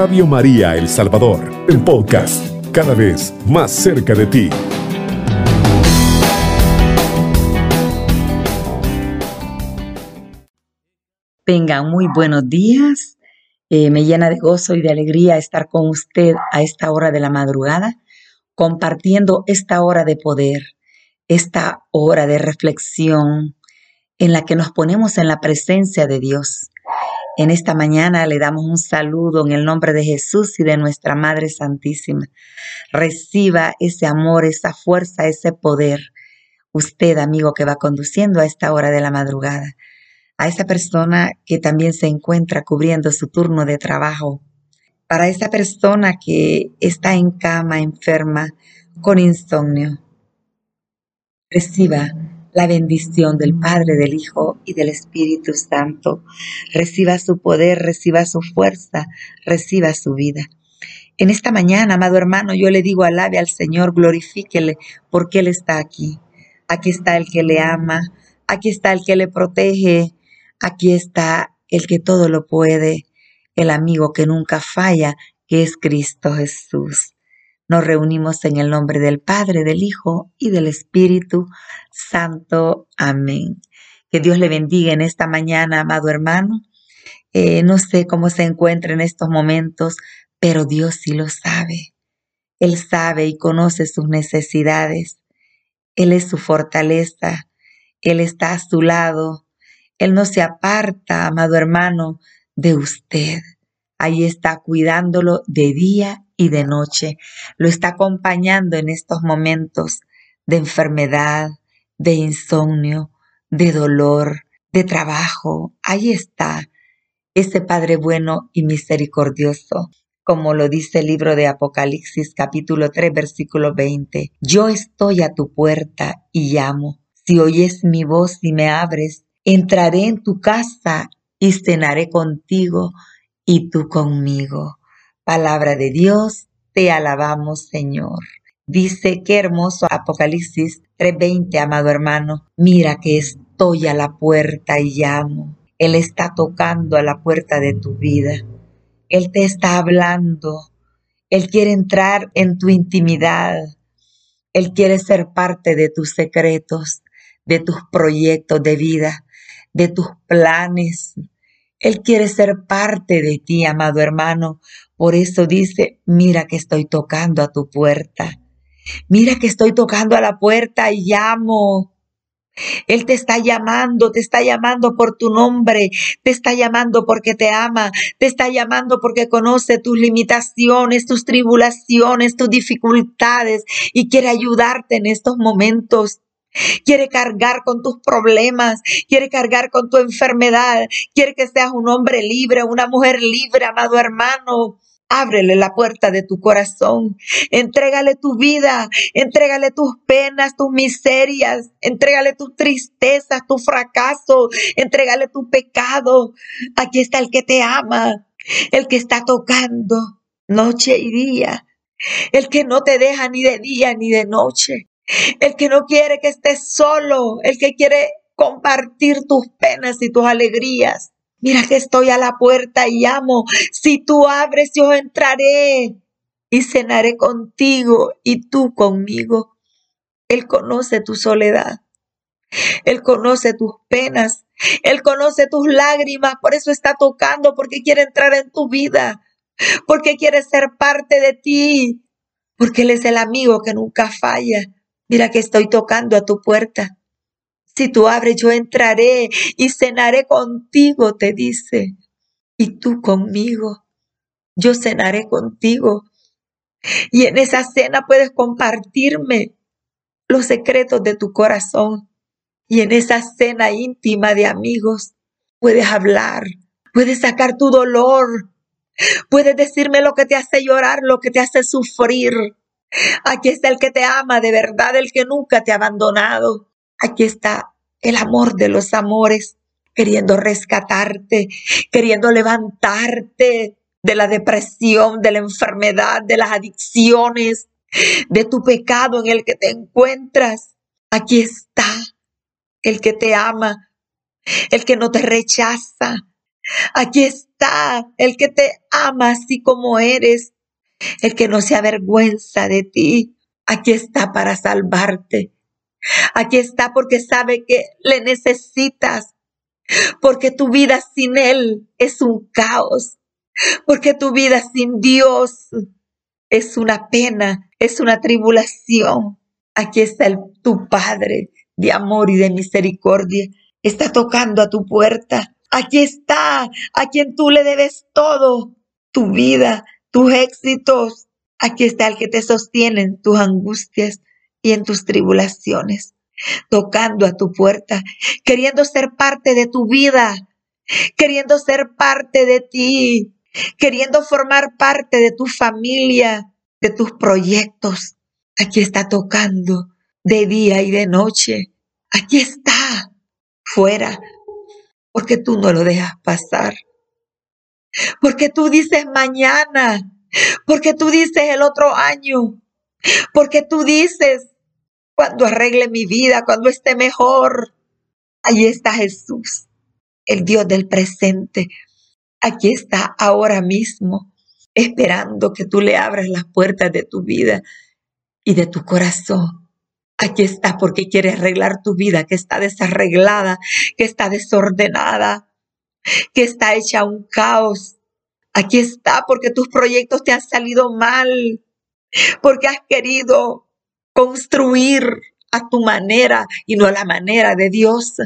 Radio María El Salvador, el podcast, cada vez más cerca de ti. Vengan, muy buenos días. Eh, me llena de gozo y de alegría estar con usted a esta hora de la madrugada, compartiendo esta hora de poder, esta hora de reflexión en la que nos ponemos en la presencia de Dios. En esta mañana le damos un saludo en el nombre de Jesús y de nuestra Madre Santísima. Reciba ese amor, esa fuerza, ese poder. Usted, amigo, que va conduciendo a esta hora de la madrugada. A esa persona que también se encuentra cubriendo su turno de trabajo. Para esa persona que está en cama, enferma, con insomnio. Reciba la bendición del Padre, del Hijo y del Espíritu Santo. Reciba su poder, reciba su fuerza, reciba su vida. En esta mañana, amado hermano, yo le digo alabe al Señor, glorifíquele, porque Él está aquí. Aquí está el que le ama, aquí está el que le protege, aquí está el que todo lo puede, el amigo que nunca falla, que es Cristo Jesús. Nos reunimos en el nombre del Padre, del Hijo y del Espíritu Santo. Amén. Que Dios le bendiga en esta mañana, amado hermano. Eh, no sé cómo se encuentra en estos momentos, pero Dios sí lo sabe. Él sabe y conoce sus necesidades. Él es su fortaleza. Él está a su lado. Él no se aparta, amado hermano, de usted. Ahí está cuidándolo de día y de noche. Lo está acompañando en estos momentos de enfermedad, de insomnio, de dolor, de trabajo. Ahí está ese Padre bueno y misericordioso. Como lo dice el libro de Apocalipsis capítulo 3 versículo 20. Yo estoy a tu puerta y llamo. Si oyes mi voz y me abres, entraré en tu casa y cenaré contigo y tú conmigo. Palabra de Dios, te alabamos Señor. Dice, qué hermoso Apocalipsis 3:20, amado hermano. Mira que estoy a la puerta y llamo. Él está tocando a la puerta de tu vida. Él te está hablando. Él quiere entrar en tu intimidad. Él quiere ser parte de tus secretos, de tus proyectos de vida, de tus planes. Él quiere ser parte de ti, amado hermano, por eso dice, mira que estoy tocando a tu puerta. Mira que estoy tocando a la puerta y llamo. Él te está llamando, te está llamando por tu nombre, te está llamando porque te ama, te está llamando porque conoce tus limitaciones, tus tribulaciones, tus dificultades y quiere ayudarte en estos momentos. Quiere cargar con tus problemas, quiere cargar con tu enfermedad, quiere que seas un hombre libre, una mujer libre, amado hermano. Ábrele la puerta de tu corazón. Entrégale tu vida. Entrégale tus penas, tus miserias. Entrégale tus tristezas, tu fracaso. Entrégale tu pecado. Aquí está el que te ama. El que está tocando noche y día. El que no te deja ni de día ni de noche. El que no quiere que estés solo. El que quiere compartir tus penas y tus alegrías. Mira que estoy a la puerta y llamo. Si tú abres, yo entraré y cenaré contigo y tú conmigo. Él conoce tu soledad. Él conoce tus penas. Él conoce tus lágrimas. Por eso está tocando, porque quiere entrar en tu vida. Porque quiere ser parte de ti. Porque Él es el amigo que nunca falla. Mira que estoy tocando a tu puerta. Si tú abres, yo entraré y cenaré contigo, te dice. Y tú conmigo. Yo cenaré contigo. Y en esa cena puedes compartirme los secretos de tu corazón. Y en esa cena íntima de amigos puedes hablar, puedes sacar tu dolor, puedes decirme lo que te hace llorar, lo que te hace sufrir. Aquí está el que te ama de verdad, el que nunca te ha abandonado. Aquí está el amor de los amores, queriendo rescatarte, queriendo levantarte de la depresión, de la enfermedad, de las adicciones, de tu pecado en el que te encuentras. Aquí está el que te ama, el que no te rechaza, Aquí está el que te ama así como eres, el que no se avergüenza de ti. Aquí está para salvarte. Aquí está porque sabe que le necesitas, porque tu vida sin Él es un caos, porque tu vida sin Dios es una pena, es una tribulación. Aquí está tu Padre de amor y de misericordia. Está tocando a tu puerta. Aquí está, a quien tú le debes todo, tu vida, tus éxitos. Aquí está el que te sostiene en tus angustias y en tus tribulaciones, tocando a tu puerta, queriendo ser parte de tu vida, queriendo ser parte de ti, queriendo formar parte de tu familia, de tus proyectos. Aquí está tocando de día y de noche. Aquí está, fuera, porque tú no lo dejas pasar. Porque tú dices mañana, porque tú dices el otro año, porque tú dices cuando arregle mi vida, cuando esté mejor. Allí está Jesús, el Dios del presente. Aquí está ahora mismo, esperando que tú le abras las puertas de tu vida y de tu corazón. Aquí está porque quiere arreglar tu vida que está desarreglada, que está desordenada, que está hecha un caos. Aquí está porque tus proyectos te han salido mal, porque has querido construir a tu manera y no a la manera de Dios.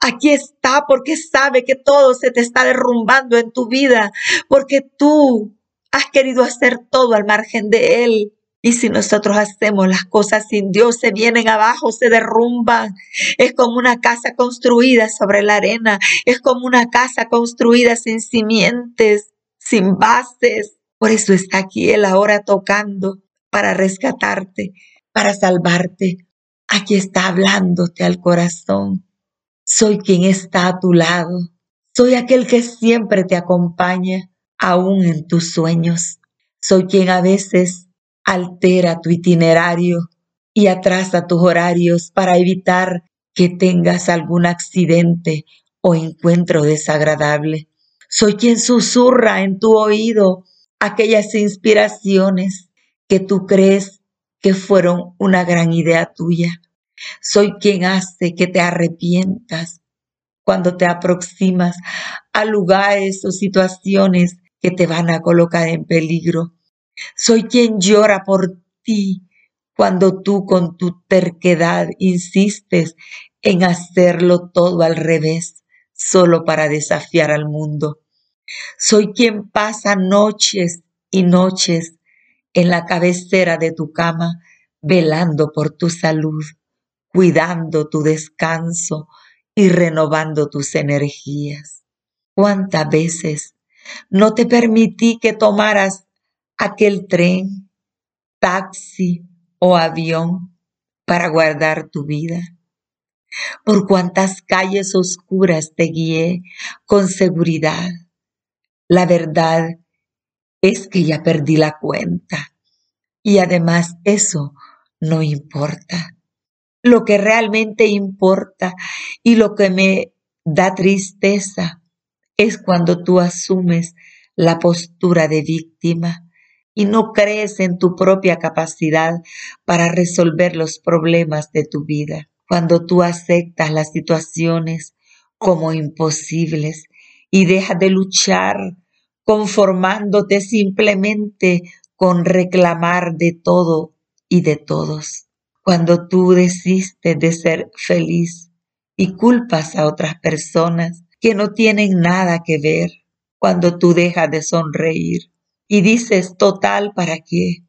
Aquí está porque sabe que todo se te está derrumbando en tu vida, porque tú has querido hacer todo al margen de Él. Y si nosotros hacemos las cosas sin Dios, se vienen abajo, se derrumban. Es como una casa construida sobre la arena. Es como una casa construida sin simientes, sin bases. Por eso está aquí Él ahora tocando para rescatarte, para salvarte. Aquí está hablándote al corazón. Soy quien está a tu lado. Soy aquel que siempre te acompaña, aún en tus sueños. Soy quien a veces altera tu itinerario y atrasa tus horarios para evitar que tengas algún accidente o encuentro desagradable. Soy quien susurra en tu oído aquellas inspiraciones que tú crees que fueron una gran idea tuya. Soy quien hace que te arrepientas cuando te aproximas a lugares o situaciones que te van a colocar en peligro. Soy quien llora por ti cuando tú con tu terquedad insistes en hacerlo todo al revés, solo para desafiar al mundo. Soy quien pasa noches y noches en la cabecera de tu cama, velando por tu salud, cuidando tu descanso y renovando tus energías. ¿Cuántas veces no te permití que tomaras aquel tren, taxi o avión para guardar tu vida. Por cuántas calles oscuras te guié con seguridad. La verdad es que ya perdí la cuenta. Y además eso no importa. Lo que realmente importa y lo que me da tristeza es cuando tú asumes la postura de víctima y no crees en tu propia capacidad para resolver los problemas de tu vida. Cuando tú aceptas las situaciones como imposibles y dejas de luchar conformándote simplemente con reclamar de todo y de todos. Cuando tú desistes de ser feliz y culpas a otras personas que no tienen nada que ver. Cuando tú dejas de sonreír y dices, total, ¿para qué?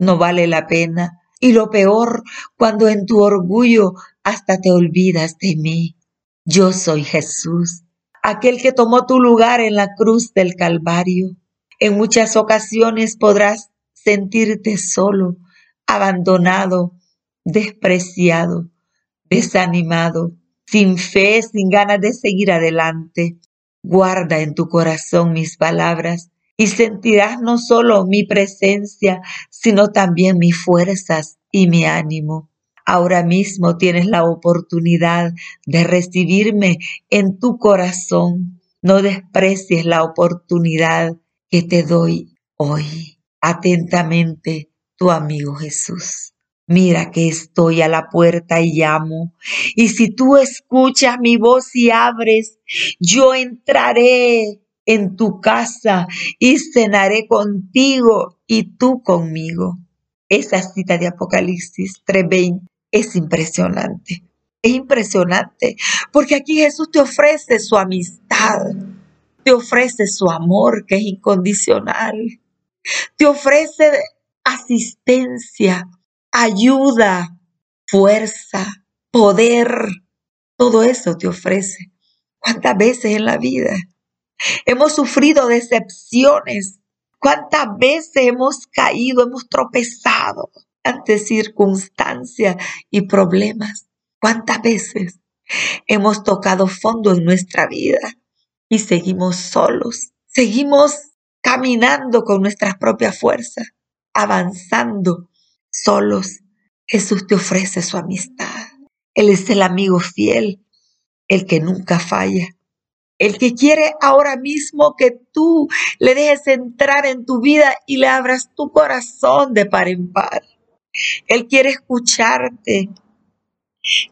No vale la pena. Y lo peor, cuando en tu orgullo hasta te olvidas de mí. Yo soy Jesús, aquel que tomó tu lugar en la cruz del Calvario. En muchas ocasiones podrás sentirte solo, abandonado, despreciado, desanimado, sin fe, sin ganas de seguir adelante. Guarda en tu corazón mis palabras y sentirás no solo mi presencia, sino también mis fuerzas y mi ánimo. Ahora mismo tienes la oportunidad de recibirme en tu corazón, No desprecies la oportunidad que te doy hoy. Atentamente, tu amigo Jesús. Mira que estoy a la puerta y llamo. Y si tú escuchas mi voz y abres, yo entraré en tu casa y cenaré contigo y tú conmigo. Esa cita de Apocalipsis 3:20 es impresionante. Es impresionante porque aquí Jesús te ofrece su amistad, te ofrece su amor que es incondicional, te ofrece asistencia, ayuda, fuerza, poder. Todo eso te ofrece. ¿Cuántas veces en la vida hemos sufrido decepciones? ¿Cuántas veces hemos caído, hemos tropezado ante circunstancias y problemas? ¿Cuántas veces hemos tocado fondo en nuestra vida y seguimos solos? Seguimos caminando con nuestras propias fuerzas, avanzando solos. Jesús te ofrece su amistad. Él es el amigo fiel, el que nunca falla, el que quiere ahora mismo que tú le dejes entrar en tu vida y le abras tu corazón de par en par. Él quiere escucharte,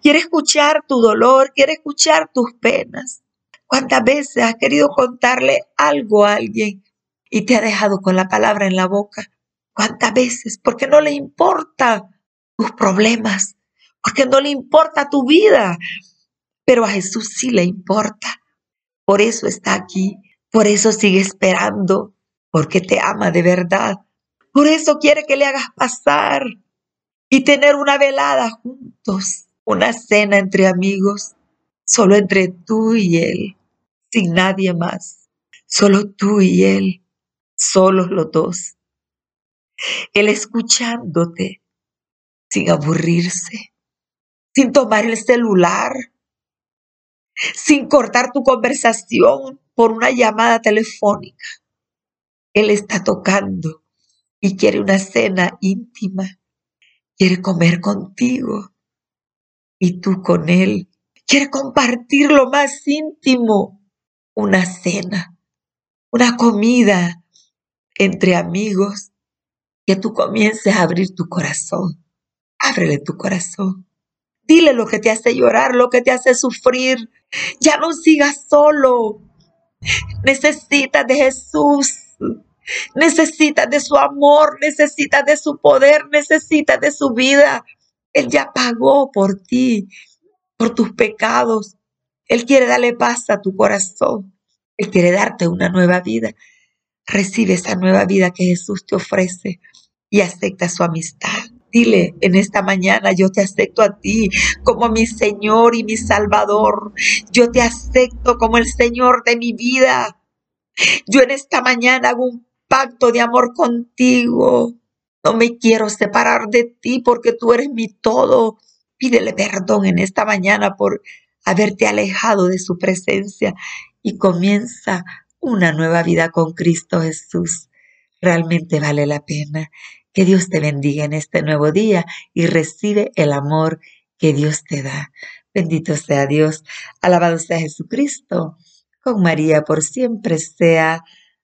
quiere escuchar tu dolor, quiere escuchar tus penas. ¿Cuántas veces has querido contarle algo a alguien y te ha dejado con la palabra en la boca? ¿Cuántas veces? Porque no le importa tus problemas, porque no le importa tu vida, pero a Jesús sí le importa. Por eso está aquí, por eso sigue esperando, porque te ama de verdad. Por eso quiere que le hagas pasar y tener una velada juntos, una cena entre amigos, solo entre tú y Él, sin nadie más, solo tú y Él, solos los dos. Él escuchándote sin aburrirse, sin tomar el celular, sin cortar tu conversación por una llamada telefónica. Él está tocando y quiere una cena íntima. Quiere comer contigo y tú con Él. Quiere compartir lo más íntimo, una cena, una comida entre amigos, que tú comiences a abrir tu corazón. Ábrele tu corazón. Dile lo que te hace llorar, lo que te hace sufrir. Ya no sigas solo. Necesitas de Jesús. Necesitas de su amor, necesitas de su poder, necesitas de su vida. Él ya pagó por ti, por tus pecados. Él quiere darle paz a tu corazón. Él quiere darte una nueva vida. Recibe esa nueva vida que Jesús te ofrece y acepta su amistad. Dile en esta mañana, yo te acepto a ti como mi Señor y mi Salvador. Yo te acepto como el Señor de mi vida. Yo en esta mañana hago un pacto de amor contigo. No me quiero separar de ti porque tú eres mi todo. Pídele perdón en esta mañana por haberte alejado de su presencia y comienza una nueva vida con Cristo Jesús. Realmente vale la pena. Que Dios te bendiga en este nuevo día y recibe el amor que Dios te da. Bendito sea Dios, alabado sea Jesucristo, con María por siempre sea